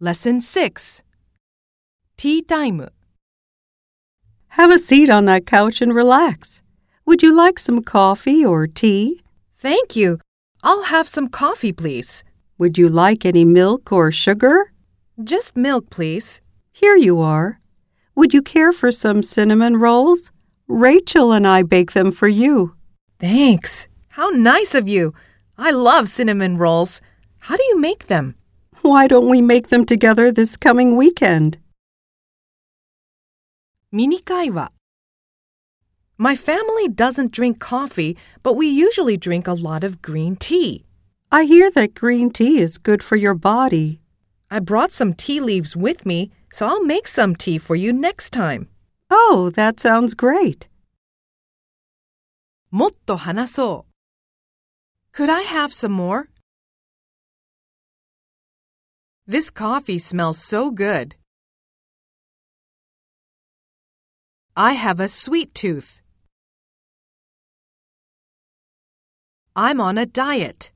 Lesson 6 Tea Time Have a seat on that couch and relax. Would you like some coffee or tea? Thank you. I'll have some coffee, please. Would you like any milk or sugar? Just milk, please. Here you are. Would you care for some cinnamon rolls? Rachel and I bake them for you. Thanks. How nice of you. I love cinnamon rolls. How do you make them? Why don't we make them together this coming weekend? ミニ会話 My family doesn't drink coffee, but we usually drink a lot of green tea. I hear that green tea is good for your body. I brought some tea leaves with me, so I'll make some tea for you next time. Oh, that sounds great. もっと話そう。Could I have some more? This coffee smells so good. I have a sweet tooth. I'm on a diet.